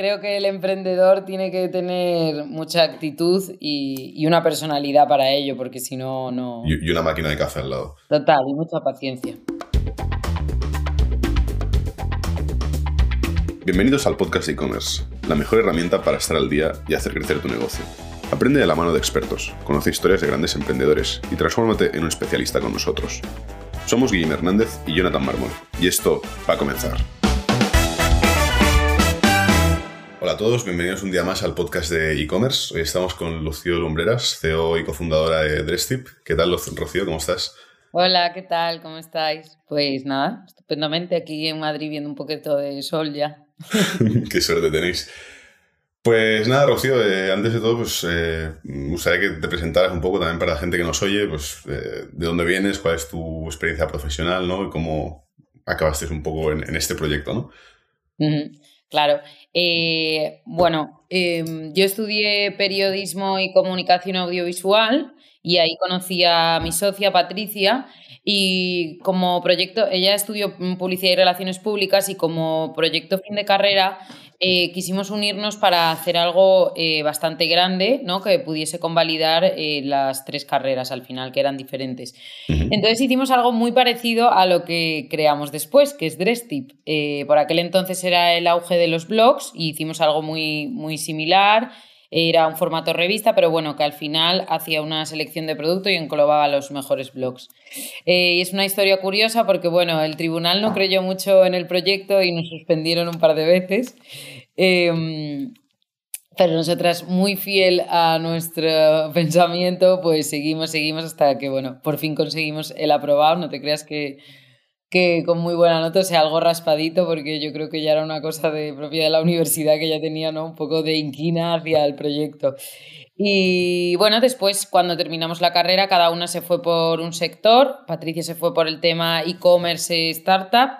creo que el emprendedor tiene que tener mucha actitud y, una personalidad para ello, porque si no, no... Y, una máquina de café al lado. Total, y mucha paciencia. Bienvenidos al podcast de e-commerce, la mejor herramienta para estar al día y hacer crecer tu negocio. Aprende de la mano de expertos, conoce historias de grandes emprendedores y transfórmate en un especialista con nosotros. Somos Guillermo Hernández y Jonathan Mármol, y esto va a comenzar. Hola a todos, bienvenidos un día más al podcast de e-commerce. Hoy estamos con Rocío Lumbreras, CEO y cofundadora de Dresstip. ¿Qué tal, Rocío? ¿Cómo estás? Hola, ¿qué tal? ¿Cómo estáis? Pues nada, estupendamente aquí en Madrid viendo un poquito de sol ya. Qué suerte tenéis. Pues nada, Rocío, eh, antes de todo, pues eh, me gustaría que te presentaras un poco también para la gente que nos oye, pues eh, de dónde vienes, cuál es tu experiencia profesional, ¿no? Y cómo acabaste un poco en, este proyecto, ¿no? Claro. Bueno, em, yo estudié periodismo y comunicación audiovisual y ahí conocí a mi socia Patricia y como proyecto, ella estudió publicidad y relaciones públicas y como proyecto fin de carrera eh, quisimos unirnos para hacer algo eh, bastante grande, ¿no? Que pudiese convalidar eh, las tres carreras al final, que eran diferentes. Entonces hicimos algo muy parecido a lo que creamos después, que es Dresstip. por aquel entonces era el auge de los blogs y hicimos algo muy, muy similar era un formato revista, pero bueno, que al final hacía una selección de producto y englobaba los mejores blogs. Eh, y es una historia curiosa porque, bueno, el tribunal no creyó mucho en el proyecto y nos suspendieron un par de veces. Em, pero nosotras, muy fiel a nuestro pensamiento, pues seguimos, seguimos hasta que, bueno, por fin conseguimos el aprobado. No te creas que que con muy buena nota, sea, algo raspadito, porque yo creo que ya era una cosa de propia de la universidad que ya tenía ¿no? un poco de inquina hacia el proyecto. Y bueno, después cuando terminamos la carrera, cada una se fue por un sector. Patricia se fue por el tema e-commerce startup.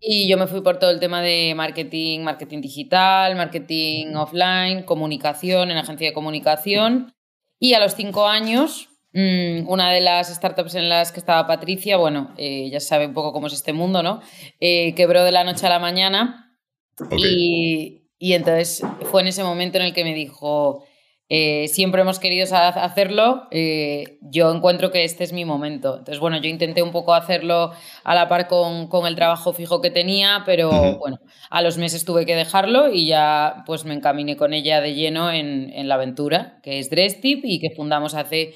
Y yo me fui por todo el tema de marketing, marketing digital, marketing offline, comunicación en agencia de comunicación. Y a los cinco años, una de las startups en las que estaba Patricia, bueno, eh, ya sabe un poco cómo es este mundo, ¿no? Eh, quebró de la noche a la mañana y, entonces fue en ese momento en el que me dijo, eh, siempre hemos querido hacerlo, yo encuentro que este es mi momento. Entonces, bueno, yo intenté un poco hacerlo a la par con, el trabajo fijo que tenía, pero bueno, a los meses tuve que dejarlo y ya pues me encaminé con ella de lleno en, en la aventura, que es Dresstip y que fundamos hace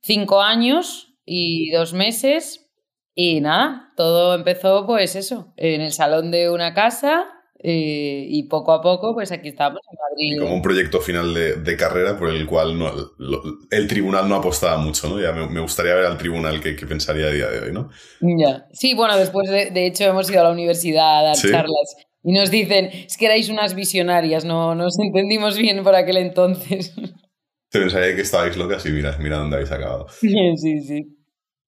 cinco años y dos meses. Y nada, todo empezó pues eso, en el salón de una casa eh, y poco a poco pues aquí estamos en Madrid. como un proyecto final de, carrera por el cual no, el tribunal no apostaba mucho, ¿no? Ya me, gustaría ver al tribunal qué, pensaría a día de hoy, ¿no? Ya, sí, bueno, después de, hecho hemos ido a la universidad a dar charlas y nos dicen, es que erais unas visionarias, no nos entendimos bien por aquel entonces. Te pensaría que estabais locas y mira, mira dónde habéis acabado. Sí, sí.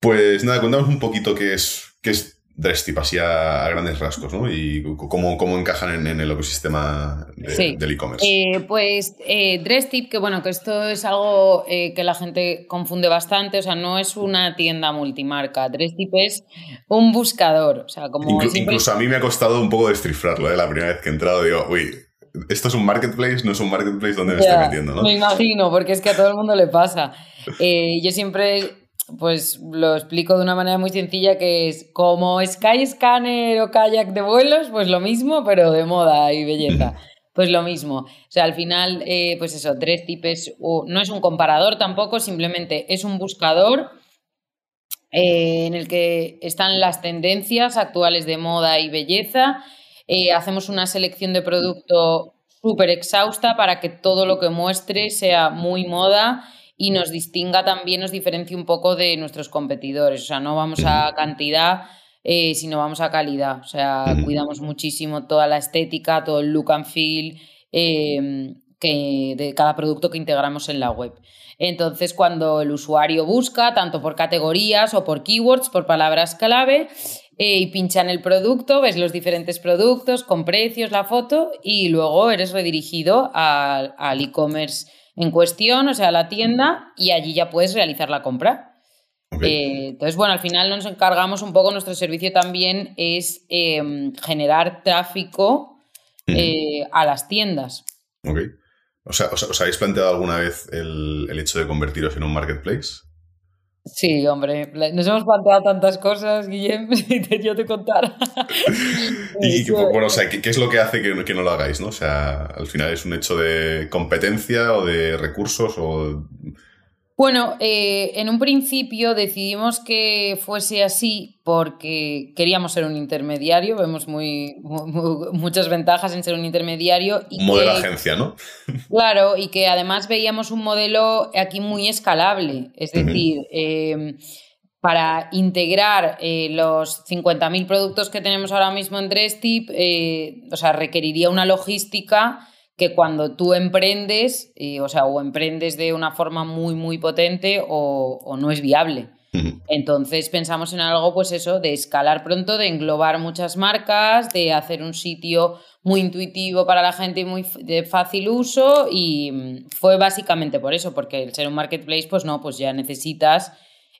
Pues nada, cuéntanos un poquito qué es, qué es Dresstip, así a, grandes rasgos, ¿no? Y cómo, cómo encajan en, el ecosistema del e-commerce. Eh, pues eh, Dresstip, que bueno, que esto es algo eh, que la gente confunde bastante, o sea, no es una tienda multimarca. Dresstip es un buscador, o sea, como... Incluso a mí me ha costado un poco descifrarlo, ¿eh? La primera vez que he entrado digo, uy, esto es un marketplace, no es un marketplace donde me estoy metiendo, ¿no? Me imagino, porque es que a todo el mundo le pasa. Eh, yo siempre pues lo explico de una manera muy sencilla que es como Skyscanner o kayak de vuelos, pues lo mismo, pero de moda y belleza. Pues lo mismo. O sea, al final, eh, pues eso, tres tipos, no es un comparador tampoco, simplemente es un buscador eh, en el que están las tendencias actuales de moda y belleza eh, hacemos una selección de producto súper exhausta para que todo lo que muestre sea muy moda y nos distinga también, nos diferencie un poco de nuestros competidores. O sea, no vamos a cantidad, eh, sino vamos a calidad. O sea, cuidamos muchísimo toda la estética, todo el look and feel em, que, de cada producto que integramos en la web. Entonces, cuando el usuario busca, tanto por categorías o por keywords, por palabras clave, eh, y pincha en el producto, ves los diferentes productos con precios, la foto y luego eres redirigido al e-commerce en cuestión, o sea, a la tienda y allí ya puedes realizar la compra. Eh, entonces, bueno, al final nos encargamos un poco, nuestro servicio también es em, generar tráfico eh, a las tiendas. Ok. O sea, ¿os, habéis planteado alguna vez el, el hecho de convertiros en un marketplace? Sí, hombre, nos hemos planteado tantas cosas, Guillem, si yo te contara. y, bueno, o sea, ¿qué, es lo que hace que, que, no lo hagáis, no? O sea, al final es un hecho de competencia o de recursos o... Bueno, eh, en un principio decidimos que fuese así porque queríamos ser un intermediario, vemos muy, muchas ventajas en ser un intermediario. Y modelo agencia, ¿no? Claro, y que además veíamos un modelo aquí muy escalable, es decir, em, para integrar eh, los 50.000 productos que tenemos ahora mismo en Drestip, eh, o sea, requeriría una logística que cuando tú emprendes, o sea, o emprendes de una forma muy, muy potente o, no es viable. Entonces pensamos en algo, pues eso, de escalar pronto, de englobar muchas marcas, de hacer un sitio muy intuitivo para la gente y muy de fácil uso y mm, fue básicamente por eso, porque el ser un marketplace, pues no, pues ya necesitas,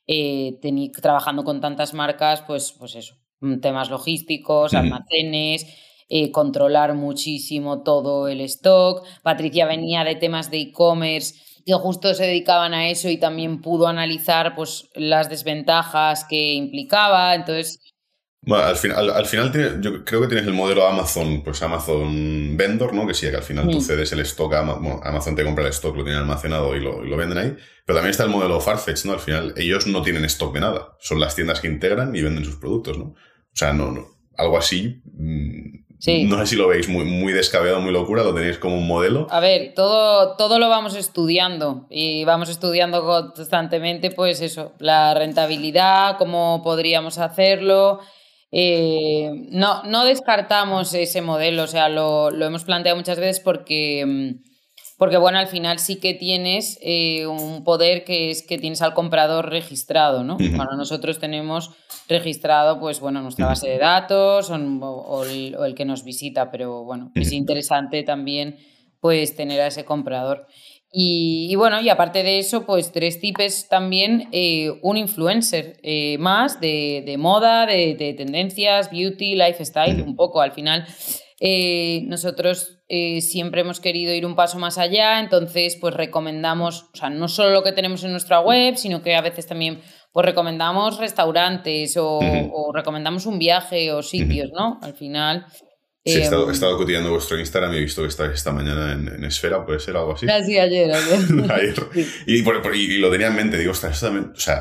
eh, trabajando con tantas marcas, pues, pues eso, mm, temas logísticos, almacenes, eh, controlar muchísimo todo el stock. Patricia venía de temas de e-commerce que justo se dedicaban a eso y también pudo analizar pues, las desventajas que implicaba. Entonces, bueno, al final, al, final yo creo que tienes el modelo Amazon, pues Amazon Vendor, ¿no? Que sí, que al final tú mm. cedes el stock, a Amazon, te compra el stock, lo tiene almacenado y lo, y lo, venden ahí. Pero también está el modelo Farfetch, ¿no? Al final, ellos no tienen stock de nada. Son las tiendas que integran y venden sus productos, ¿no? O sea, no, no algo así no sé si lo veis muy, muy descabellado, muy locura, lo tenéis como un modelo. A ver, todo, todo lo vamos estudiando y vamos estudiando constantemente, pues eso, la rentabilidad, cómo podríamos hacerlo. Eh, no, no descartamos ese modelo, o sea, lo, lo hemos planteado muchas veces porque mm, porque bueno, al final sí que tienes eh, un poder que es que tienes al comprador registrado, ¿no? Bueno, nosotros tenemos registrado, pues bueno, nuestra base de datos o, el, que nos visita, pero bueno, es interesante también pues tener a ese comprador. Y, bueno, y aparte de eso, pues tres tipos también eh, un influencer eh, más de, moda, de, de, tendencias, beauty, lifestyle, un poco al final. Eh, nosotros eh, siempre hemos querido ir un paso más allá, entonces pues recomendamos, o sea, no solo lo que tenemos en nuestra web, sino que a veces también pues recomendamos restaurantes o, recomendamos un viaje o sitios, ¿no? Al final... Sí, he, estado, he cotillando vuestro Instagram y he visto que estáis esta mañana en, Esfera, puede ser algo así. Casi ayer, ayer. Y, lo tenía en mente, digo, o sea,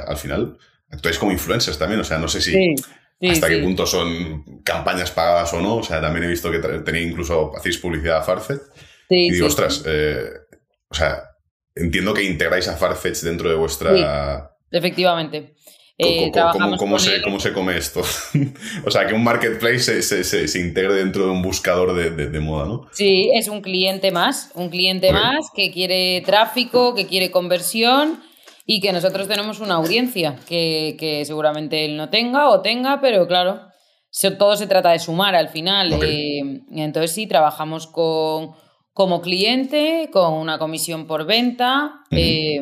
al final actuáis como influencers también, o sea, no sé si hasta qué punto son campañas pagadas o no. O sea, también he visto que tenéis incluso hacéis publicidad a Farfetch. y digo, ostras, eh, o sea, entiendo que integráis a Farfetch dentro de vuestra. Efectivamente. Eh, ¿Cómo, se, ¿Cómo, se, come esto? o sea, que un marketplace se, se, se, integre dentro de un buscador de, de, moda, ¿no? Sí, es un cliente más, un cliente más que quiere tráfico, que quiere conversión y que nosotros tenemos una audiencia que, seguramente él no tenga o tenga, pero claro, todo se trata de sumar al final. Eh, entonces sí, trabajamos con, como cliente, con una comisión por venta, eh,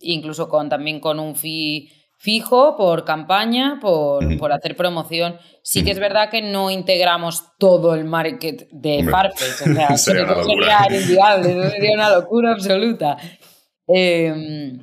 incluso con, también con un fee fijo por campaña, por, hacer promoción. Sí que es verdad que no integramos todo el market de Farfetch. O sea, sería, sería sería una locura absoluta. Eh,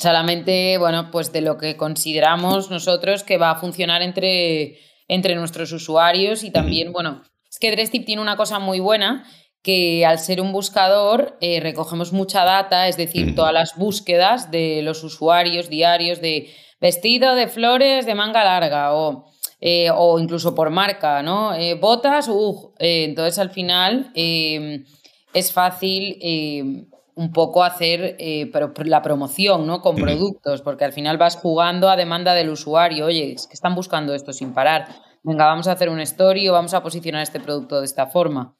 Solamente, bueno, pues de lo que consideramos nosotros que va a funcionar entre, entre nuestros usuarios y también, bueno, es que Drestip tiene una cosa muy buena que al ser un buscador eh, recogemos mucha data, es decir, todas las búsquedas de los usuarios diarios de vestido de flores de manga larga o, eh, o incluso por marca, ¿no? Eh, botas, uh, entonces al final es fácil un poco hacer eh, la promoción ¿no? con productos, porque al final vas jugando a demanda del usuario. Oye, es que están buscando esto sin parar. Venga, vamos a hacer un story o vamos a posicionar este producto de esta forma.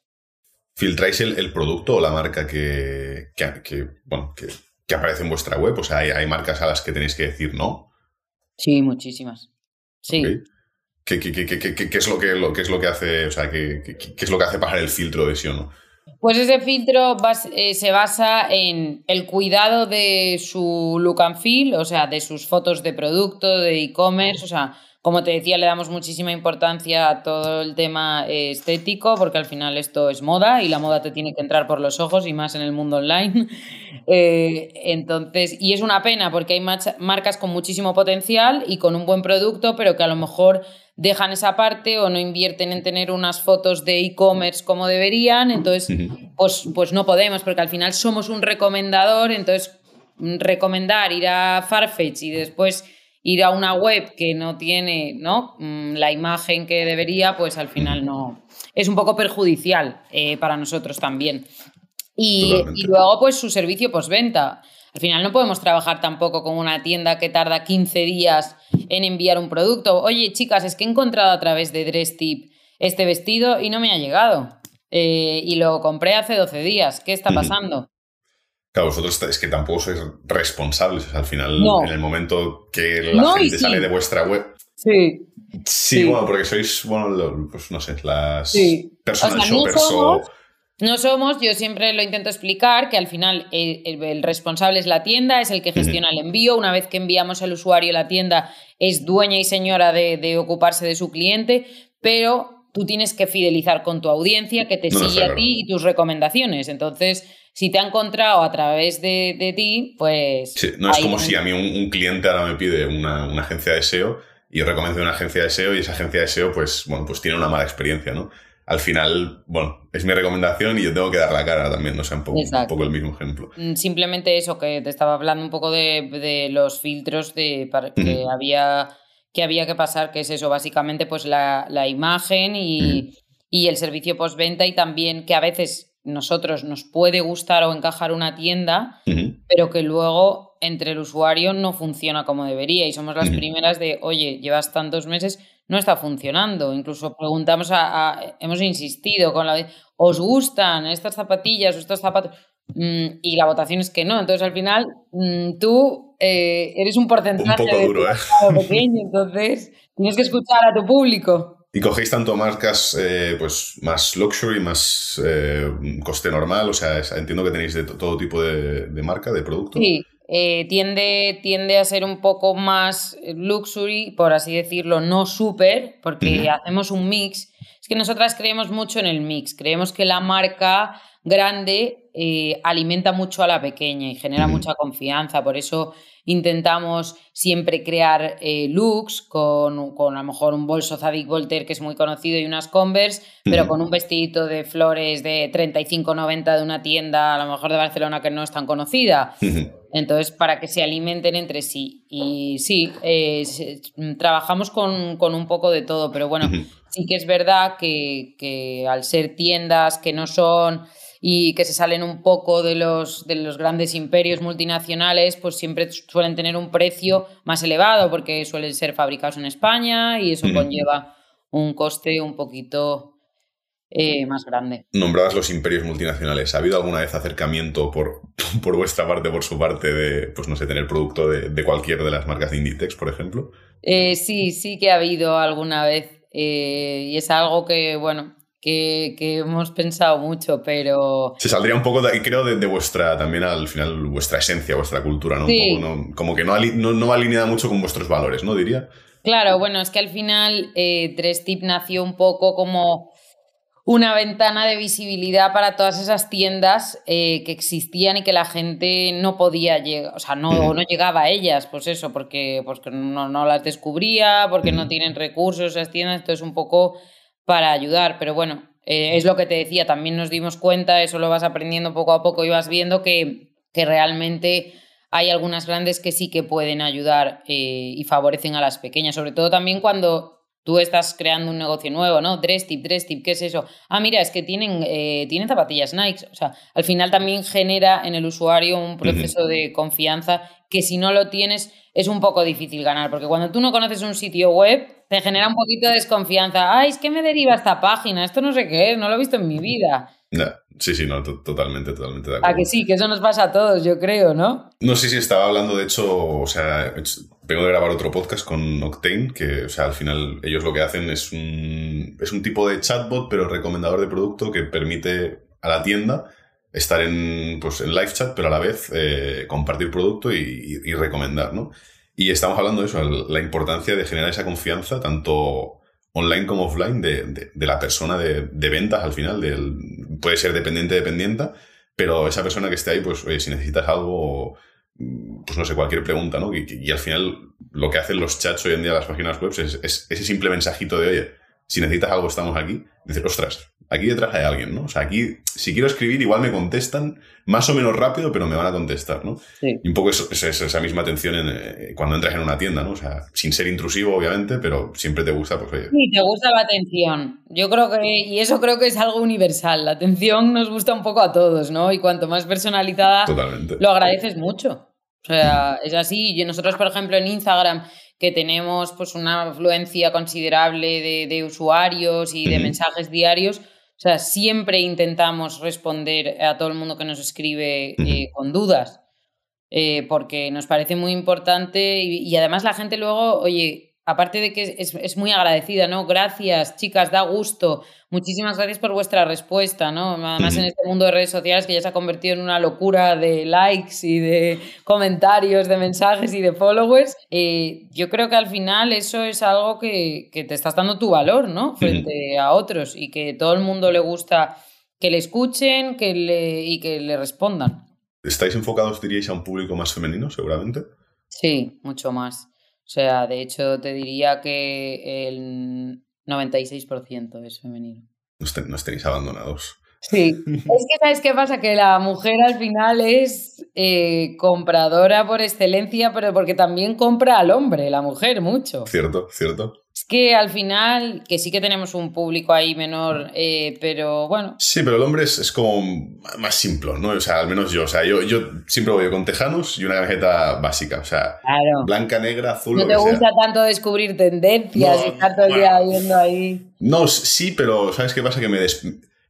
¿Filtráis el, producto o la marca que, bueno, que, aparece en vuestra web? O sea, ¿hay, marcas a las que tenéis que decir no? Sí, muchísimas. Sí. ¿Qué, es lo que, lo, es lo que hace, o sea, qué, es lo que hace pasar el filtro de sí o no? Pues ese filtro eh, se basa en el cuidado de su look and feel, o sea, de sus fotos de producto, de e-commerce, o sea, Como te decía, le damos muchísima importancia a todo el tema eh, estético, porque al final esto es moda y la moda te tiene que entrar por los ojos y más en el mundo online. Eh, entonces, y es una pena porque hay marcas con muchísimo potencial y con un buen producto, pero que a lo mejor dejan esa parte o no invierten en tener unas fotos de e-commerce como deberían, entonces pues, pues no podemos, porque al final somos un recomendador, entonces recomendar ir a Farfetch y después ir a una web que no tiene ¿no? Mm, la imagen que debería, pues al final no. Es un poco perjudicial eh, para nosotros también. Y, y, luego, pues su servicio postventa. Al final no podemos trabajar tampoco con una tienda que tarda 15 días en enviar un producto. Oye, chicas, es que he encontrado a través de Dress Tip este vestido y no me ha llegado. Eh, y lo compré hace 12 días. ¿Qué está pasando? Claro, vosotros es que tampoco sois responsables. al final, en el momento que la gente sale de vuestra web. Sí. Sí, bueno, porque sois, bueno, pues no sé, las personas no somos, yo siempre lo intento explicar, que al final el, responsable es la tienda, es el que gestiona el envío. Una vez que enviamos al usuario, la tienda es dueña y señora de, ocuparse de su cliente, pero tú tienes que fidelizar con tu audiencia que te sigue a ti y tus recomendaciones. Entonces, si te ha encontrado a través de, ti, pues... Sí, no es como si a mí un, cliente ahora me pide una, una, agencia de SEO y yo recomiendo una agencia de SEO y esa agencia de SEO, pues, bueno, pues tiene una mala experiencia, ¿no? Al final, bueno, es mi recomendación y yo tengo que dar la cara también, no un poco, un poco el mismo ejemplo. Mm, simplemente eso, que te estaba hablando un poco de, los filtros de, que, había, que había que pasar, que es eso, básicamente pues la, imagen y, y el servicio postventa y también que a veces nosotros nos puede gustar o encajar una tienda, pero que luego entre el usuario no funciona como debería y somos las primeras de, oye, llevas tantos meses, no está funcionando. Incluso preguntamos a, hemos insistido con la de, ¿os gustan estas zapatillas o estos zapatos? Mm, y la votación es que no. Entonces al final mm, tú eh, eres un porcentaje un poco duro, ¿eh? pequeño, entonces tienes que escuchar a tu público. ¿Y cogéis tanto marcas eh, pues más luxury, más eh, coste normal? O sea, entiendo que tenéis de todo tipo de, marca, de producto. Sí, eh, tiende, tiende a ser un poco más luxury, por así decirlo, no súper, porque hacemos un mix. Es que nosotras creemos mucho en el mix. Creemos que la marca grande alimenta mucho a la pequeña y genera mucha confianza. Por eso intentamos siempre crear eh, looks con, con, a lo mejor un bolso Zadig Voltaire que es muy conocido y unas Converse, pero con un vestidito de flores de 35,90 de una tienda a lo mejor de Barcelona que no es tan conocida. Entonces, para que se alimenten entre sí. Y sí, eh, trabajamos con, con, un poco de todo, pero bueno, sí que es verdad que, que al ser tiendas que no son y que se salen un poco de los, de los grandes imperios multinacionales, pues siempre suelen tener un precio más elevado porque suelen ser fabricados en España y eso conlleva un coste un poquito eh, más grande. Nombradas los imperios multinacionales, ¿ha habido alguna vez acercamiento por, por vuestra parte, por su parte, de, pues no sé, tener producto de, de cualquier de las marcas de Inditex, por ejemplo? Eh, sí, sí que ha habido alguna vez. Eh, y es algo que, bueno, que, hemos pensado mucho, pero... Se saldría un poco, de, creo, de, vuestra, también al final, vuestra esencia, vuestra cultura, ¿no? Como que no, no, va alineada mucho con vuestros valores, ¿no? Diría. Claro, bueno, es que al final eh, Tip nació un poco como una ventana de visibilidad para todas esas tiendas eh, que existían y que la gente no podía llegar, o sea, no, no llegaba a ellas, pues eso, porque, porque no, no las descubría, porque no tienen recursos esas tiendas, entonces un poco para ayudar. Pero bueno, eh, es lo que te decía, también nos dimos cuenta, eso lo vas aprendiendo poco a poco y vas viendo que, que realmente hay algunas grandes que sí que pueden ayudar eh, y favorecen a las pequeñas, sobre todo también cuando tú estás creando un negocio nuevo, ¿no? Dress tip, dress tip, ¿qué es eso? Ah, mira, es que tienen, eh, tienen zapatillas Nike. O sea, al final también genera en el usuario un proceso de confianza que si no lo tienes es un poco difícil ganar, porque cuando tú no conoces un sitio web, te genera un poquito de desconfianza. Ay, es que me deriva esta página, esto no sé qué es, no lo he visto en mi vida. Sí, sí, no, totalmente, totalmente de acuerdo. A que sí, que eso nos pasa a todos, yo creo, ¿no? No sé si estaba hablando, de hecho, o sea, vengo de grabar otro podcast con Octane, que, o sea, al final ellos lo que hacen es un, es un tipo de chatbot, pero recomendador de producto que permite a la tienda estar en, pues, en live chat, pero a la vez eh, compartir producto y, y recomendar, ¿no? Y estamos hablando de eso, la importancia de generar esa confianza, tanto online como offline, de, la persona de, ventas al final. Del, puede ser dependiente, dependienta, pero esa persona que esté ahí, pues, oye, si necesitas algo, pues no sé, cualquier pregunta, ¿no? Y, al final lo que hacen los chats hoy en día, las páginas web, es, es ese simple mensajito de, oye, si necesitas algo, estamos aquí. Dices, ostras, aquí detrás hay alguien, ¿no? O sea, aquí, si quiero escribir, igual me contestan más o menos rápido, pero me van a contestar, ¿no? Y un poco es, esa misma atención en, eh, cuando entras en una tienda, ¿no? O sea, sin ser intrusivo, obviamente, pero siempre te gusta, pues oye. Sí, te gusta la atención. Yo creo que, y eso creo que es algo universal. La atención nos gusta un poco a todos, ¿no? Y cuanto más personalizada, lo agradeces mucho. O sea, es así. Nosotros, por ejemplo, en Instagram, que tenemos pues una afluencia considerable de, usuarios y de mensajes diarios, o sea, siempre intentamos responder a todo el mundo que nos escribe eh, con dudas, eh, porque nos parece muy importante y, además la gente luego, oye, aparte de que es, muy agradecida, ¿no? Gracias, chicas, da gusto. Muchísimas gracias por vuestra respuesta, ¿no? Además, en este mundo de redes sociales que ya se ha convertido en una locura de likes y de comentarios, de mensajes y de followers, eh, yo creo que al final eso es algo que, te estás dando tu valor, ¿no? Frente a otros y que todo el mundo le gusta que le escuchen que le, y que le respondan. ¿Estáis enfocados, diríais, a un público más femenino, seguramente? Sí, mucho más. O sea, de hecho te diría que el 96% es femenino. Nos, tenéis abandonados. Sí, es que sabes qué pasa, que la mujer al final es eh, compradora por excelencia, pero porque también compra al hombre, la mujer, mucho. Cierto, cierto. Es que al final, que sí que tenemos un público ahí menor, eh, pero bueno. Sí, pero el hombre es, como más simple, ¿no? O sea, al menos yo. O sea, yo, yo siempre voy con tejanos y una camiseta básica. O sea, blanca, negra, azul. No te gusta tanto descubrir tendencias y estar todo el día viendo ahí. No, sí, pero ¿sabes qué pasa? Que me,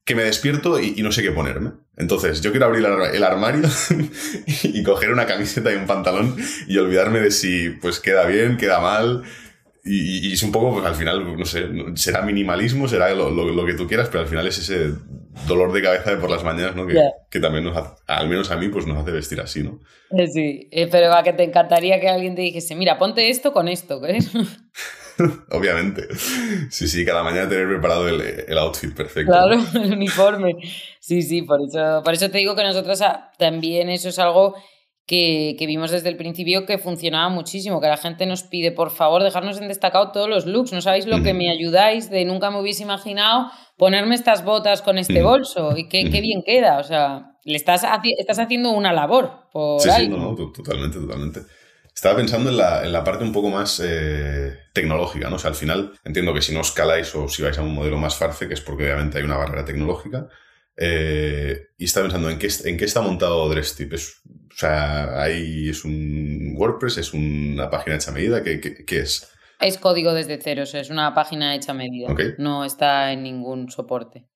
que me despierto y, no sé qué ponerme. Entonces, yo quiero abrir el armario y coger una camiseta y un pantalón y olvidarme de si pues queda bien, queda mal. Y, es un poco, pues al final, no sé, será minimalismo, será lo, que tú quieras, pero al final es ese dolor de cabeza de por las mañanas, ¿no? Que, también nos al menos a mí, pues nos hace vestir así, ¿no? Eh, sí, eh, pero a que te encantaría que alguien te dijese, mira, ponte esto con esto, ¿qué? Obviamente. Sí, sí, cada mañana tener preparado el, outfit perfecto. Claro, el uniforme. Sí, sí, por eso, por eso te digo que nosotros ah, también eso es algo que, vimos desde el principio que funcionaba muchísimo, que la gente nos pide, por favor, dejarnos en destacado todos los looks. No sabéis lo que me ayudáis de nunca me hubiese imaginado ponerme estas botas con este bolso y qué, bien queda. O sea, le estás, estás haciendo una labor por sí, sí, no, totalmente, totalmente. Estaba pensando en la, en la parte un poco más eh, tecnológica, ¿no? O sea, al final entiendo que si no escaláis o si vais a un modelo más farce, que es porque obviamente hay una barrera tecnológica, eh, y estaba pensando en qué, en qué está montado DressTip. Es, sea, ahí es un WordPress, es una página hecha a medida, ¿qué, qué, es? Es código desde cero, es una página hecha a medida. No está en ningún soporte.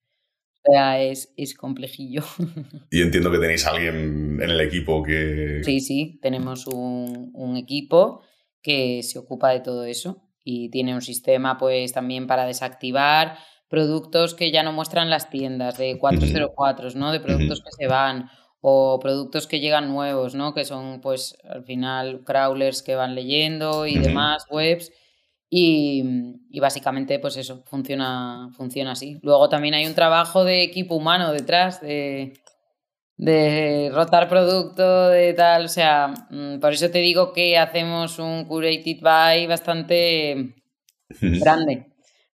O sea, es, es complejillo. Y entiendo que tenéis alguien en el equipo que... Sí, sí, tenemos un, un equipo que se ocupa de todo eso y tiene un sistema pues también para desactivar productos que ya no muestran las tiendas, de 404, ¿no? De productos que se van o productos que llegan nuevos, ¿no? Que son, pues, al final, crawlers que van leyendo y demás, webs. Y, básicamente, pues eso, funciona, funciona así. Luego también hay un trabajo de equipo humano detrás, de, de rotar producto, de tal. O sea, mm, por eso te digo que hacemos un curated buy bastante grande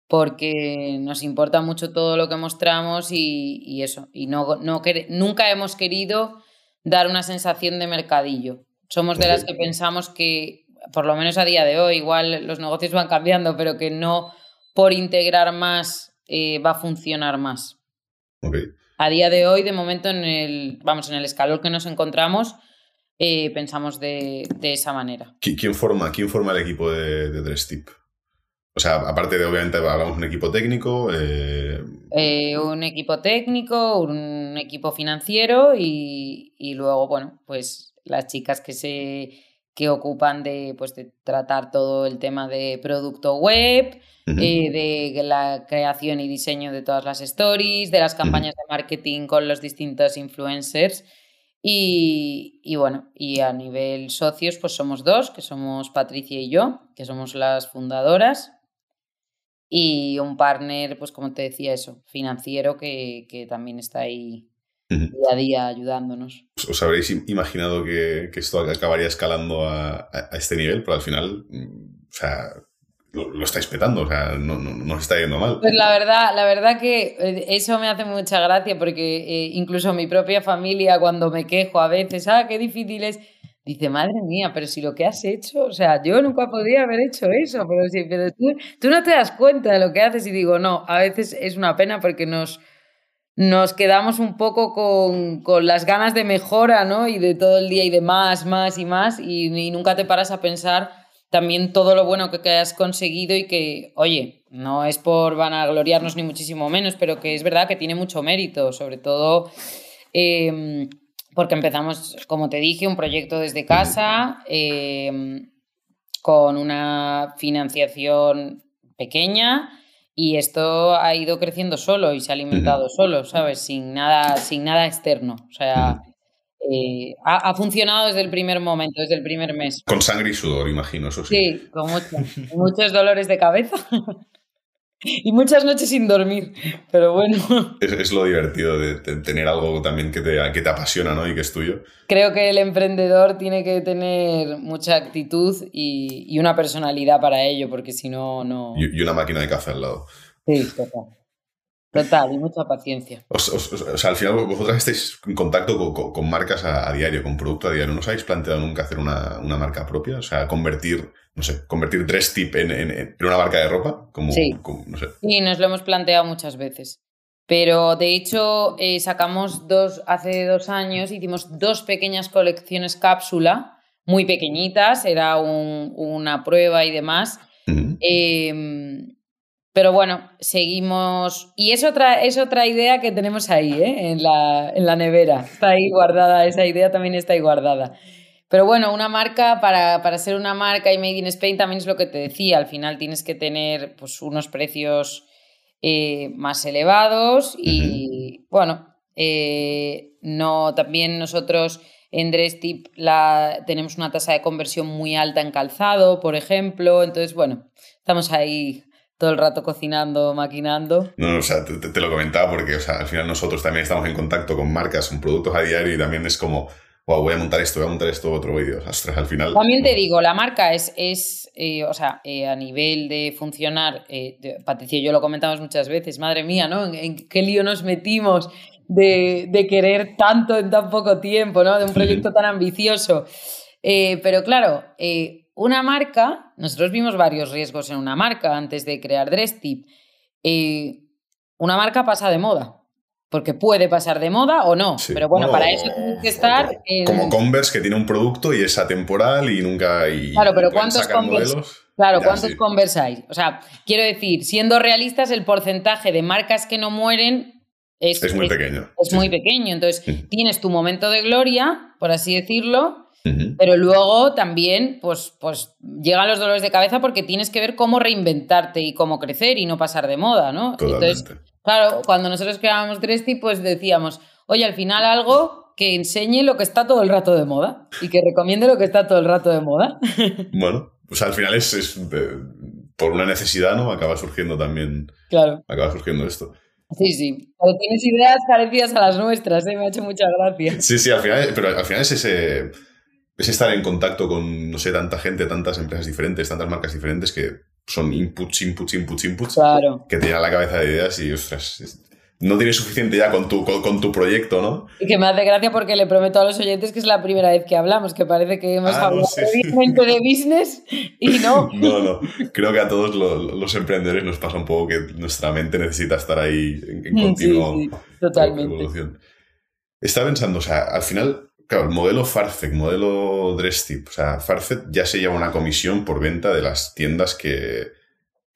porque nos importa mucho todo lo que mostramos y, eso. Y no, no nunca hemos querido dar una sensación de mercadillo. Somos de las que pensamos que, por lo menos a día de hoy, igual los negocios van cambiando, pero que no por integrar más eh, va a funcionar más. A día de hoy, de momento, en el, vamos, en el escalón que nos encontramos, eh, pensamos de, esa manera. ¿Quién forma, quién forma el equipo de, de Tip? O sea, aparte de, obviamente, hablamos un equipo técnico. Eh, eh, un equipo técnico, un equipo financiero y, luego, bueno, pues las chicas que se que ocupan de, pues, de tratar todo el tema de producto web, eh, de la creación y diseño de todas las stories, de las campañas de marketing con los distintos influencers Y, y, bueno, y a nivel socios, pues somos dos, que somos Patricia y yo, que somos las fundadoras. Y un partner, pues como te decía eso, financiero, que, que también está ahí día a día ayudándonos. ¿Os habréis imaginado que, que esto acabaría escalando a, a, este nivel? Pero al final, mm, o sea, lo, estáis petando, o sea, no, no, no, os está yendo mal. Pues la verdad, la verdad que eh, eso me hace mucha gracia porque eh, incluso mi propia familia cuando me quejo a veces, ah, qué difícil es, dice, madre mía, pero si lo que has hecho, o sea, yo nunca podría haber hecho eso, pero, pero tú, tú no te das cuenta de lo que haces y digo, no, a veces es una pena porque nos nos quedamos un poco con, con, las ganas de mejora, ¿no? Y de todo el día y de más, más y más, y, nunca te paras a pensar también todo lo bueno que, has conseguido y que, oye, no es por vanagloriarnos ni muchísimo menos, pero que es verdad que tiene mucho mérito, sobre todo eh, porque empezamos, como te dije, un proyecto desde casa, eh, con una financiación pequeña y esto ha ido creciendo solo y se ha alimentado solo, ¿sabes? Sin nada, sin nada externo. O sea, eh, ha, ha, funcionado desde el primer momento, desde el primer mes. Con sangre y sudor, imagino, eso sí. Sí, con mucho, muchos dolores de cabeza. y muchas noches sin dormir, pero bueno. Es, es lo divertido de, de, tener algo también que te, que te apasiona ¿no? y que es tuyo. Creo que el emprendedor tiene que tener mucha actitud y, y una personalidad para ello, porque si no, no... Y, y, una máquina de café al lado. Sí, total. Total, y mucha paciencia. O, o, o, sea, al final vosotras estáis en contacto con, con, con marcas a, a, diario, con producto a diario. ¿No os habéis planteado nunca hacer una, una marca propia? O sea, convertir, no sé, convertir Dress Tip en, en, en una marca de ropa. Como, sí. como, no sé. Y nos lo hemos planteado muchas veces. Pero de hecho, eh, sacamos dos, hace dos años, hicimos dos pequeñas colecciones cápsula, muy pequeñitas, era un, una prueba y demás. Uh -huh. eh, pero bueno, seguimos. Y es otra, es otra idea que tenemos ahí, ¿eh? en, la, en la nevera. Está ahí guardada, esa idea también está ahí guardada. Pero bueno, una marca, para, para ser una marca y Made in Spain también es lo que te decía. Al final tienes que tener pues, unos precios eh, más elevados y, uh -huh. bueno, eh, no, también nosotros en Dresstip la, tenemos una tasa de conversión muy alta en calzado, por ejemplo. Entonces, bueno, estamos ahí todo el rato cocinando, maquinando. No, o sea, te, te, lo comentaba porque, o sea, al final nosotros también estamos en contacto con marcas, con productos a diario y también es como, wow, voy a montar esto, voy a montar esto, otro vídeo. Ostras, al final. También te digo, la marca es, es eh, o sea, eh, a nivel de funcionar, eh, de, Patricia y yo lo comentamos muchas veces, madre mía, ¿no? ¿En, en qué lío nos metimos de, de, querer tanto en tan poco tiempo, ¿no? De un proyecto tan ambicioso. Eh, pero claro, una marca, nosotros vimos varios riesgos en una marca antes de crear Dresstip. Eh, una marca pasa de moda. Porque puede pasar de moda o no. Sí. Pero bueno, no, para eso tienes que estar. Como, en... como, Converse, que tiene un producto y es atemporal y nunca. Y claro, pero ¿cuántos Converse? Modelos? Claro, ya, ¿cuántos sí. Converse hay? O sea, quiero decir, siendo realistas, el porcentaje de marcas que no mueren es, es muy es, pequeño. Es sí. muy pequeño. Entonces, tienes tu momento de gloria, por así decirlo, pero luego también, pues, pues llegan los dolores de cabeza porque tienes que ver cómo reinventarte y cómo crecer y no pasar de moda, ¿no? Totalmente. Entonces, claro, cuando nosotros creábamos Dresty, pues decíamos, oye, al final algo que enseñe lo que está todo el rato de moda y que recomiende lo que está todo el rato de moda. Bueno, pues al final es, es eh, por una necesidad, ¿no? Acaba surgiendo también. Claro. Acaba surgiendo esto. Sí, sí. Pero tienes ideas parecidas a las nuestras, ¿eh? Me ha hecho mucha gracia. Sí, sí, al final, pero al final es ese es estar en contacto con, no sé, tanta gente, tantas empresas diferentes, tantas marcas diferentes que son inputs, inputs, inputs, inputs. Claro. Que te llenan la cabeza de ideas y, ostras, no tienes suficiente ya con tu, con, con, tu proyecto, ¿no? Y que me hace gracia porque le prometo a los oyentes que es la primera vez que hablamos, que parece que hemos ah, hablado no, de business y no. No, no. Creo que a todos los, los, emprendedores nos pasa un poco que nuestra mente necesita estar ahí en, en continuo sí, sí, totalmente. evolución. Estaba pensando, o sea, al final Claro, el modelo Farfetch, modelo Dresstip, o sea, Farfetch ya se lleva una comisión por venta de las tiendas que,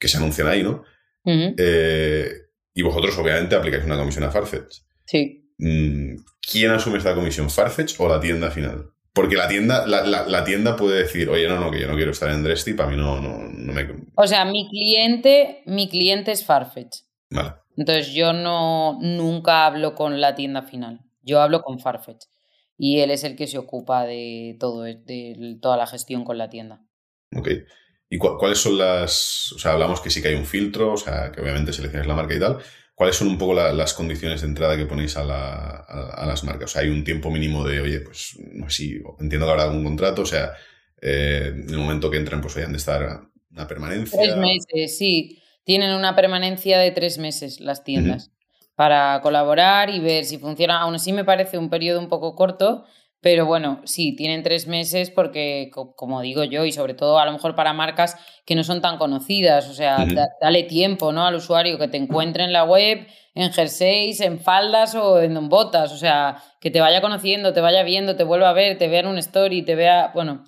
que se anuncian ahí, ¿no? Uh -huh. eh, y vosotros, obviamente, aplicáis una comisión a Farfetch. Sí. Mm, ¿Quién asume esta comisión, Farfetch o la tienda final? Porque la tienda, la, la, la, tienda puede decir, oye, no, no, que yo no quiero estar en Dresstip, a mí no, no, no me... O sea, mi cliente, mi cliente es Farfetch. Vale. Entonces yo no, nunca hablo con la tienda final, yo hablo con Farfetch. Y él es el que se ocupa de todo, de toda la gestión con la tienda. Ok. ¿Y cuáles son las, o sea, hablamos que sí que hay un filtro, o sea, que obviamente selecciones la marca y tal, ¿cuáles son un poco las condiciones de entrada que ponéis a, las marcas? O sea, hay un tiempo mínimo de, oye, pues, no sé si entiendo que habrá algún contrato, o sea, eh, en el momento que entren, pues hayan de estar una permanencia. Tres meses, sí. Tienen una permanencia de tres meses las tiendas para colaborar y ver si funciona. Aún así me parece un periodo un poco corto, pero bueno, sí, tienen tres meses porque, como digo yo, y sobre todo a lo mejor para marcas que no son tan conocidas, o sea, dale tiempo ¿no? al usuario que te encuentre en la web, en jerseys, en faldas o en botas, o sea, que te vaya conociendo, te vaya viendo, te vuelva a ver, te vea en un story, te vea, bueno,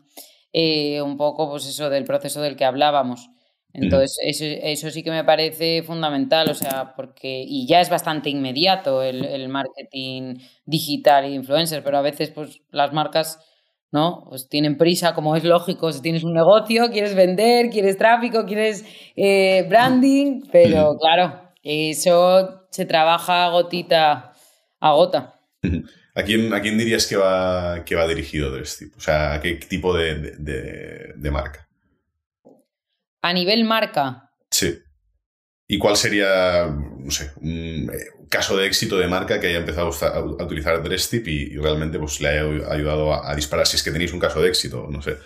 eh, un poco pues eso del proceso del que hablábamos. Entonces, eso, sí que me parece fundamental, o sea, porque, y ya es bastante inmediato el, marketing digital y influencer, pero a veces, pues, las marcas, ¿no? Pues tienen prisa, como es lógico, si tienes un negocio, quieres vender, quieres tráfico, quieres eh, branding, pero claro, eso se trabaja gotita a gota. ¿A quién, ¿A quién dirías que va, que va dirigido de este tipo? O sea, ¿a qué tipo de marca? A nivel marca. Sí. ¿Y cuál sería, no sé, un eh, caso de éxito de marca que haya empezado a, utilizar Dresstip y, y, realmente pues, le haya ayudado a, disparar? Si es que tenéis un caso de éxito, no sé.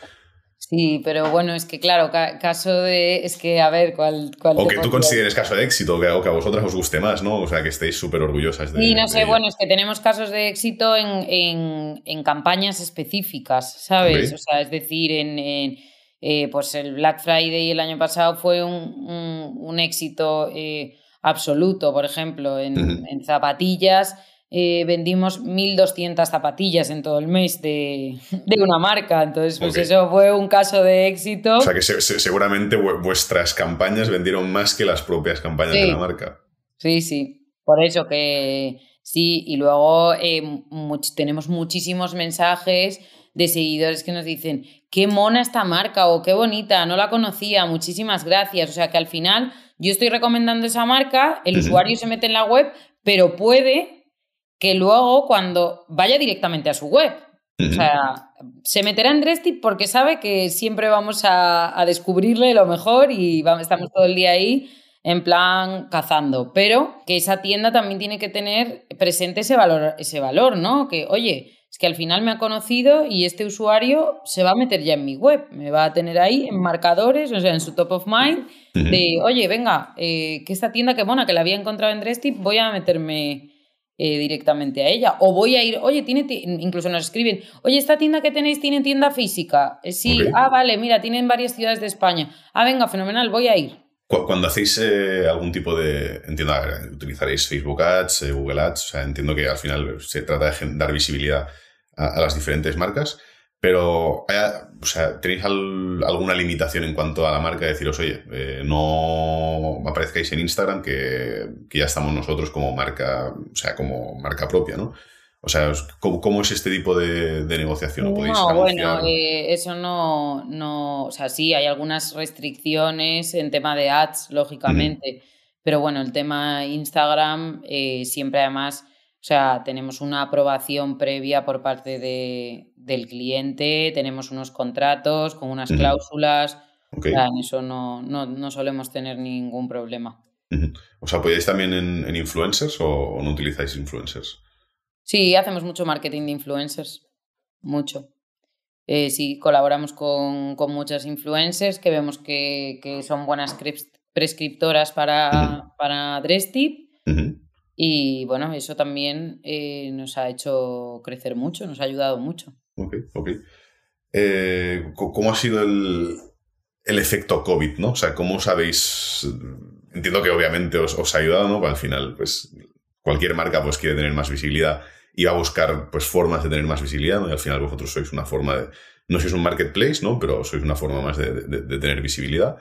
Sí, pero bueno, es que claro, caso de. Es que a ver, ¿cuál. cuál o que tú consideres caso de éxito, o que, a vosotras os guste más, ¿no? O sea, que estéis súper orgullosas de. Sí, no sé, bueno, es que tenemos casos de éxito en, en, campañas específicas, ¿sabes? O sea, es decir, en eh, pues el Black Friday el año pasado fue un, éxito eh, absoluto, por ejemplo, en, zapatillas. Eh, vendimos 1.200 zapatillas en todo el mes de, una marca. Entonces, pues eso fue un caso de éxito. O sea que seguramente vuestras campañas vendieron más que las propias campañas de la marca. Sí, sí. Por eso que sí. Y luego tenemos muchísimos mensajes de seguidores que nos dicen, qué mona esta marca o qué bonita, no la conocía, muchísimas gracias. O sea que al final yo estoy recomendando esa marca, el usuario se mete en la web, pero puede que luego cuando vaya directamente a su web. O sea, se meterá en Dresty porque sabe que siempre vamos a, descubrirle lo mejor y vamos, estamos todo el día ahí en plan cazando. Pero que esa tienda también tiene que tener presente ese valor, ese valor, ¿no? Que, oye, es que al final me ha conocido y este usuario se va a meter ya en mi web, me va a tener ahí en marcadores, o sea, en su top of mind, de, oye, venga, eh, que esta tienda que mona, que la había encontrado en Dresstip, voy a meterme eh, directamente a ella. O voy a ir, oye, tiene, incluso nos escriben, oye, esta tienda que tenéis tiene tienda física. Eh, sí, ah, vale, mira, tienen varias ciudades de España. Ah, venga, fenomenal, voy a ir. Cuando hacéis algún tipo de, entiendo, utilizaréis Facebook Ads, Google Ads, o sea, entiendo que al final se trata de dar visibilidad a, las diferentes marcas, pero o sea, ¿tenéis alguna limitación en cuanto a la marca? Deciros, oye, eh, no aparezcáis en Instagram que, ya estamos nosotros como marca, o sea, como marca propia, ¿no? O sea, ¿cómo, es este tipo de, negociación? no, bueno, eh, eso no, no, o sea, sí, hay algunas restricciones en tema de ads, lógicamente, pero bueno, el tema Instagram eh, siempre además o sea, tenemos una aprobación previa por parte de, del cliente, tenemos unos contratos con unas cláusulas. en eso no, no, solemos tener ningún problema. O sea, ¿apoyáis también en, influencers o, no utilizáis influencers? Sí, hacemos mucho marketing de influencers. Mucho. Eh, sí, colaboramos con, muchas influencers que vemos que, son buenas prescriptoras para, para Dresstip. Y bueno, eso también eh, nos ha hecho crecer mucho, nos ha ayudado mucho. Ok, ok. Eh, ¿Cómo ha sido el, efecto COVID, no? O sea, ¿cómo sabéis? Entiendo que obviamente os, ha ayudado, ¿no? al final, pues, cualquier marca pues quiere tener más visibilidad y va a buscar pues formas de tener más visibilidad, ¿no? Y al final vosotros sois una forma de... No sois un marketplace, ¿no? Pero sois una forma más de, de tener visibilidad.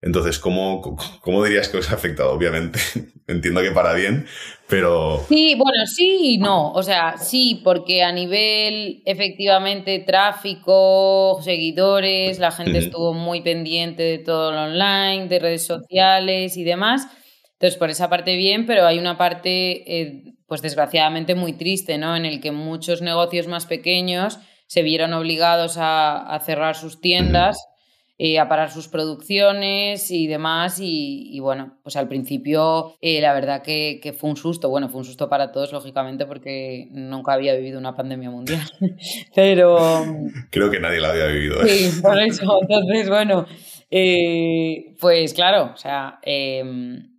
Entonces, ¿cómo, ¿cómo, dirías que os ha afectado? Obviamente, entiendo que para bien, pero... Sí, bueno, sí y no. O sea, sí, porque a nivel, efectivamente, tráfico, seguidores, la gente estuvo muy pendiente de todo lo online, de redes sociales y demás. Entonces, por esa parte bien, pero hay una parte, eh, pues desgraciadamente muy triste, ¿no? En el que muchos negocios más pequeños se vieron obligados a, cerrar sus tiendas, eh, a parar sus producciones y demás. Y, bueno, pues al principio eh, la verdad que, que, fue un susto. Bueno, fue un susto para todos, lógicamente, porque nunca había vivido una pandemia mundial. pero... Creo que nadie la había vivido. Sí, por eso. Entonces, bueno, pues claro, o sea em,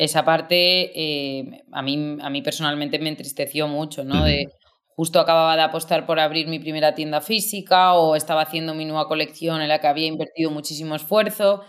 esa parte eh, a, mí, a mí personalmente me entristeció mucho, ¿no? De justo acababa de apostar por abrir mi primera tienda física o estaba haciendo mi nueva colección en la que había invertido muchísimo esfuerzo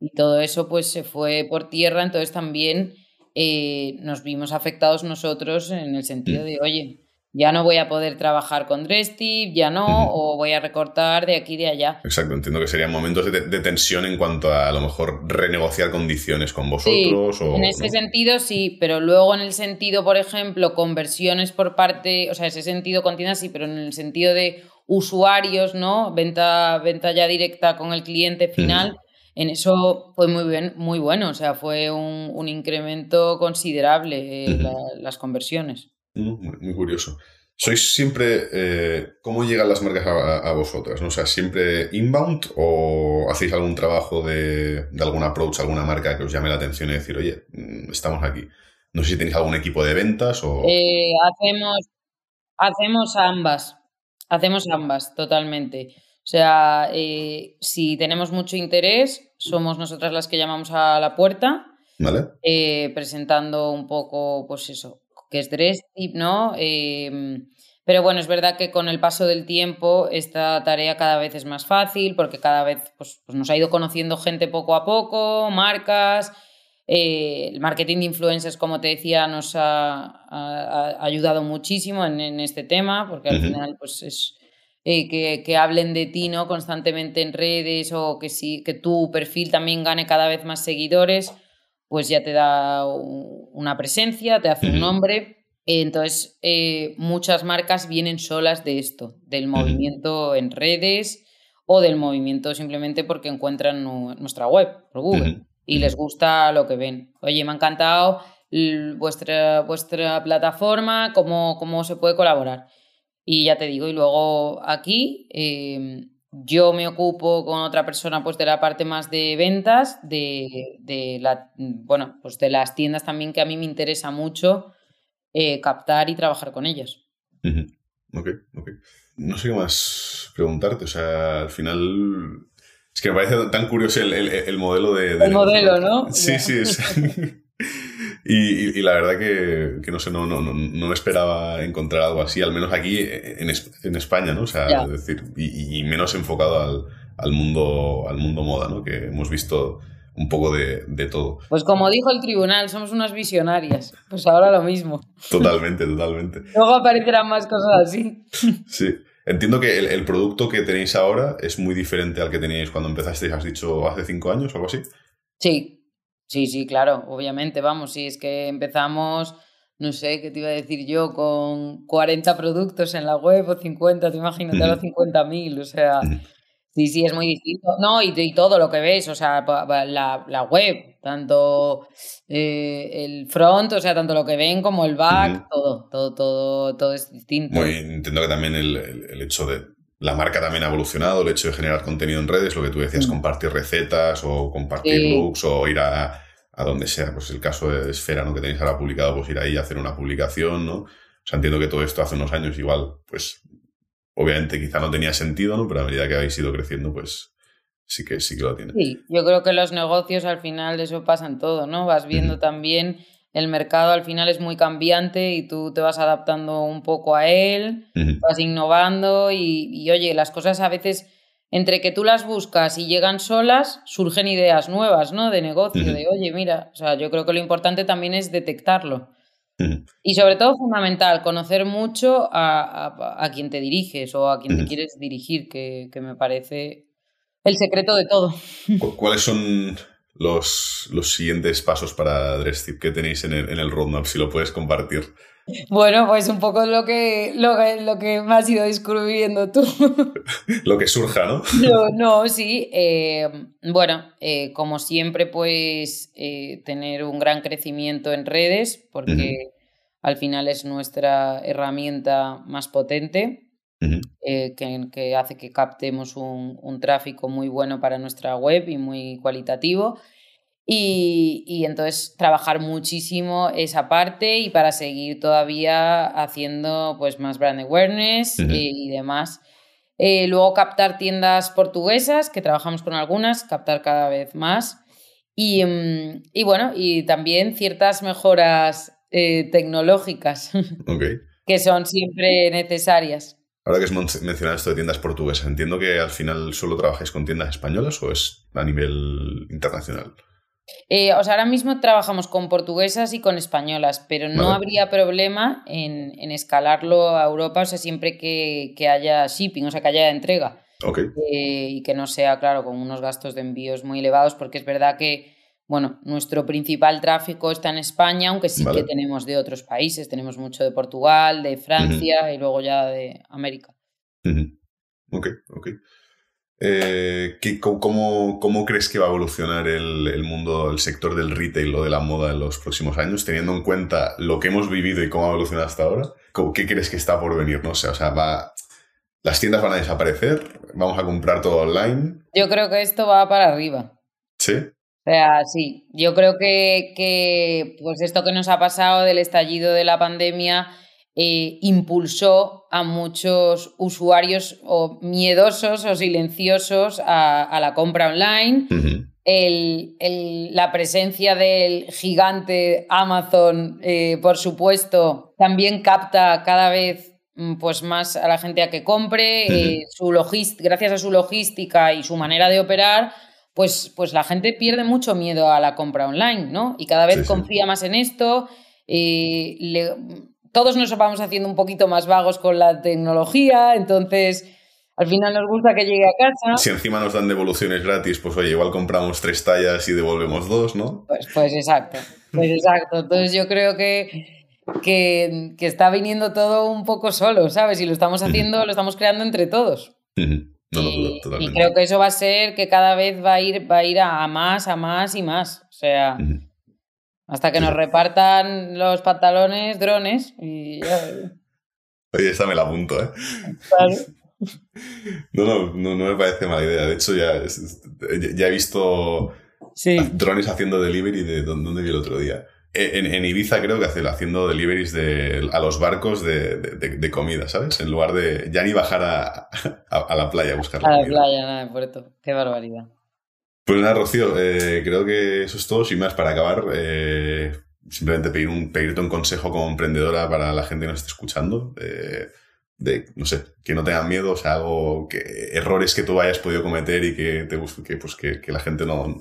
y todo eso pues se fue por tierra, entonces también eh, nos vimos afectados nosotros en el sentido mm. de, oye, ya no voy a poder trabajar con Dresty, ya no, o voy a recortar de aquí y de allá. Exacto, entiendo que serían momentos de, tensión en cuanto a a lo mejor renegociar condiciones con vosotros. Sí, en ese sentido sí, pero luego en el sentido, por ejemplo, conversiones por parte, o sea, ese sentido continúa sí, pero en el sentido de usuarios, ¿no? Venta, venta ya directa con el cliente final. En eso fue muy, bien, muy bueno, o sea, fue un, incremento considerable eh, las conversiones. Muy, curioso. ¿Sois siempre, eh, cómo llegan las marcas a, vosotras? ¿no? O sea, ¿siempre inbound o hacéis algún trabajo de, de, algún approach, alguna marca que os llame la atención y decir, oye, mm, estamos aquí? No sé si tenéis algún equipo de ventas o... Eh, hacemos, hacemos ambas, hacemos ambas, totalmente. O sea, eh, si tenemos mucho interés, somos nosotras las que llamamos a la puerta, ¿Vale? presentando un poco, pues eso, que es Dresdip, ¿no? Em, pero bueno, es verdad que con el paso del tiempo esta tarea cada vez es más fácil porque cada vez pues, pues nos ha ido conociendo gente poco a poco, marcas. Eh, el marketing de influencers, como te decía, nos ha, ayudado muchísimo en, este tema porque al final pues es eh, que, que, hablen de ti ¿no? constantemente en redes o que, sí, que tu perfil también gane cada vez más seguidores pues ya te da una presencia, te hace un nombre. Entonces, eh, muchas marcas vienen solas de esto, del movimiento en redes o del movimiento simplemente porque encuentran nuestra web por Google y les gusta lo que ven. Oye, me ha encantado vuestra, vuestra plataforma, cómo, cómo se puede colaborar. Y ya te digo, y luego aquí em, yo me ocupo con otra persona pues de la parte más de ventas, de, la, bueno, pues de las tiendas también que a mí me interesa mucho eh, captar y trabajar con ellas. Ok, ok. No sé qué más preguntarte, o sea, al final... Es que me parece tan curioso el, modelo de... el modelo, ¿no? Sí, sí, sí. Y, la verdad que, no sé, no, no, no, me esperaba encontrar algo así, al menos aquí en, en España, ¿no? O sea, es decir, y, menos enfocado al, al, mundo, al mundo moda, ¿no? Que hemos visto un poco de, de, todo. Pues como dijo el tribunal, somos unas visionarias. Pues ahora lo mismo. Totalmente, totalmente. Luego aparecerán más cosas así. Sí. Entiendo que el, el, producto que tenéis ahora es muy diferente al que teníais cuando empezasteis, has dicho, hace cinco años o algo así. Sí, Sí, sí, claro, obviamente, vamos, si es que empezamos, no sé, ¿qué te iba a decir yo? Con 40 productos en la web o 50, te imaginas, a los 50.000, o sea, sí, sí, es muy distinto. No, y, todo lo que ves, o sea, la, la web, tanto eh, el front, o sea, tanto lo que ven como el back, todo, todo, todo, todo es distinto. Muy, entiendo que también el, el, hecho de la marca también ha evolucionado, el hecho de generar contenido en redes, lo que tú decías, mm. compartir recetas o compartir looks o ir a, a, donde sea. Pues el caso de Esfera, ¿no? Que tenéis ahora publicado, pues ir ahí a hacer una publicación, ¿no? O sea, entiendo que todo esto hace unos años igual, pues obviamente quizá no tenía sentido, ¿no? Pero a medida que habéis ido creciendo, pues sí que sí que lo tiene. Sí, yo creo que los negocios al final de eso pasan todo, ¿no? Vas viendo también el mercado al final es muy cambiante y tú te vas adaptando un poco a él, vas innovando y, oye, las cosas a veces, entre que tú las buscas y llegan solas, surgen ideas nuevas, ¿no? De negocio, de, oye, mira, o sea, yo creo que lo importante también es detectarlo. Y sobre todo fundamental, conocer mucho a, quien te diriges o a quien te quieres dirigir, que, que me parece el secreto de todo. ¿Cuáles son los, los siguientes pasos para Dresstip que tenéis en el, en el roadmap, si lo puedes compartir. Bueno, pues un poco lo que, lo, lo que me has ido descubriendo tú. lo que surja, ¿no? No, sí. Eh, bueno, eh, como siempre, pues eh, tener un gran crecimiento en redes, porque al final es nuestra herramienta más potente. Que, hace que captemos un, un tráfico muy bueno para nuestra web y muy cualitativo. Y, entonces trabajar muchísimo esa parte y para seguir todavía haciendo pues más brand awareness y, demás. Eh, luego captar tiendas portuguesas, que trabajamos con algunas, captar cada vez más. Y, mm, bueno, y también ciertas mejoras eh, tecnológicas que son siempre necesarias. Ahora que has mencionado esto de tiendas portuguesas, entiendo que al final solo trabajáis con tiendas españolas o es a nivel internacional. Eh, o sea, ahora mismo trabajamos con portuguesas y con españolas, pero no habría problema en, escalarlo a Europa, o sea, siempre que, haya shipping, o sea, que haya entrega. Eh, y que no sea, claro, con unos gastos de envíos muy elevados, porque es verdad que, bueno, nuestro principal tráfico está en España, aunque sí que tenemos de otros países, tenemos mucho de Portugal, de Francia y luego ya de América. Ok, ok. Eh, cómo, crees que va a evolucionar el, mundo, el sector del retail o de la moda en los próximos años, teniendo en cuenta lo que hemos vivido y cómo ha evolucionado hasta ahora? ¿Qué crees que está por venir? No sé, o sea, va, ¿las tiendas van a desaparecer? ¿Vamos a comprar todo online? Yo creo que esto va para arriba. ¿Sí? O sea, sí, yo creo que, que pues esto que nos ha pasado del estallido de la pandemia eh, impulsó a muchos usuarios o miedosos o silenciosos a, la compra online. la presencia del gigante Amazon, eh, por supuesto, también capta cada vez mm, pues, más a la gente a que compre. Eh, su gracias a su logística y su manera de operar, pues, pues la gente pierde mucho miedo a la compra online, ¿no? Y cada vez confía más en esto. Le, todos nos vamos haciendo un poquito más vagos con la tecnología, entonces al final nos gusta que llegue a casa. Si encima nos dan devoluciones gratis, pues oye, igual compramos tres tallas y devolvemos dos, ¿no? Pues, pues exacto, pues exacto. Entonces yo creo que, que, está viniendo todo un poco solo, ¿sabes? Y lo estamos haciendo, lo estamos creando entre todos. No, y, y, creo que eso va a ser que cada vez va a ir, va a, ir a, más, a más y más. O sea, hasta que nos repartan los pantalones drones y Oye, esta me la apunto, ¿eh? No, no, no, me parece mala idea. De hecho, ya, ya he visto drones haciendo delivery de dónde vi el otro día. E, en, Ibiza creo que haciendo deliveries de, a los barcos de, de, comida, ¿sabes? En lugar de ya ni bajar a, a, la playa a buscar la A la playa, nada, en puerto. Qué barbaridad. Pues nada, Rocío, eh, creo que eso es todo. Sin más, para acabar, eh, simplemente pedir un, pedirte un consejo como emprendedora para la gente que nos esté escuchando. Eh, de, no sé, que no tengan miedo, o sea, algo que, errores que tú hayas podido cometer y que, te, que, pues, que, que la gente no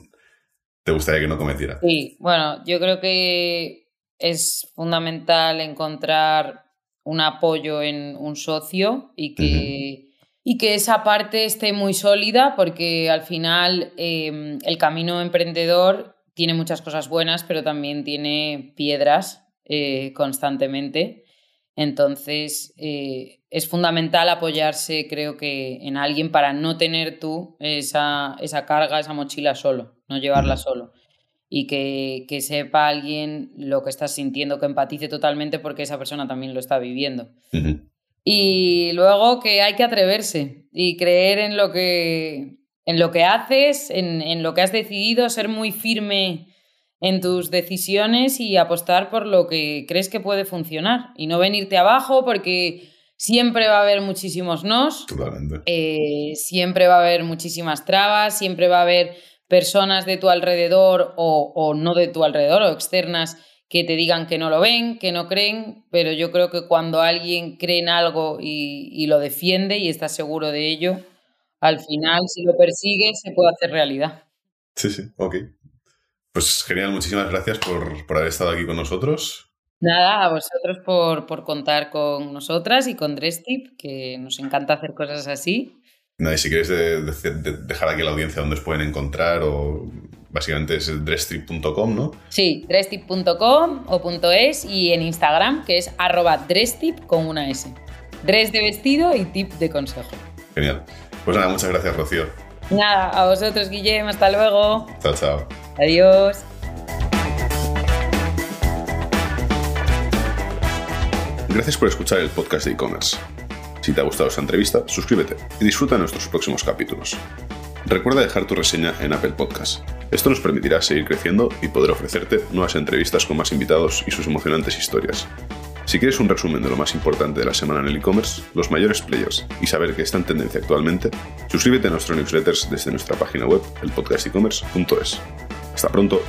te gustaría que no cometiera. Sí, bueno, yo creo que es fundamental encontrar un apoyo en un socio y que y que esa parte esté muy sólida porque al final em, el camino emprendedor tiene muchas cosas buenas, pero también tiene piedras eh, constantemente. Entonces eh, es fundamental apoyarse, creo que, en alguien para no tener tú esa, esa carga, esa mochila solo, no llevarla solo. Y que, que, sepa alguien lo que estás sintiendo, que empatice totalmente porque esa persona también lo está viviendo. Y luego que hay que atreverse y creer en lo que, en lo que haces, en, en lo que has decidido, ser muy firme en tus decisiones y apostar por lo que crees que puede funcionar y no venirte abajo porque siempre va a haber muchísimos nos, eh, siempre va a haber muchísimas trabas, siempre va a haber personas de tu alrededor o, o no de tu alrededor o externas que te digan que no lo ven, que no creen, pero yo creo que cuando alguien cree en algo y, lo defiende y está seguro de ello, al final, si lo persigue, se puede hacer realidad. Sí, sí, ok. Pues genial, muchísimas gracias por, haber estado aquí con nosotros. Nada, a vosotros por, por contar con nosotras y con Dresstip, que nos encanta hacer cosas así. Nada, y si quieres dejar aquí la audiencia donde os pueden encontrar o básicamente es dresstip.com, ¿no? Sí, dresstip.com o .es y en Instagram, que es arroba dresstip con una S. Dress de vestido y tip de consejo. Genial. Pues nada, muchas gracias, Rocío. Nada, a vosotros, Guillem. Hasta luego. Chao, chao. Adiós. Gracias por escuchar el podcast de e-commerce. Si te ha gustado esta entrevista, suscríbete y disfruta de nuestros próximos capítulos. Recuerda dejar tu reseña en Apple Podcast. Esto nos permitirá seguir creciendo y poder ofrecerte nuevas entrevistas con más invitados y sus emocionantes historias. Si quieres un resumen de lo más importante de la semana en el e-commerce, los mayores players y saber qué está en tendencia actualmente, suscríbete a nuestro newsletters desde nuestra página web, elpodcastecommerce.es. Hasta pronto.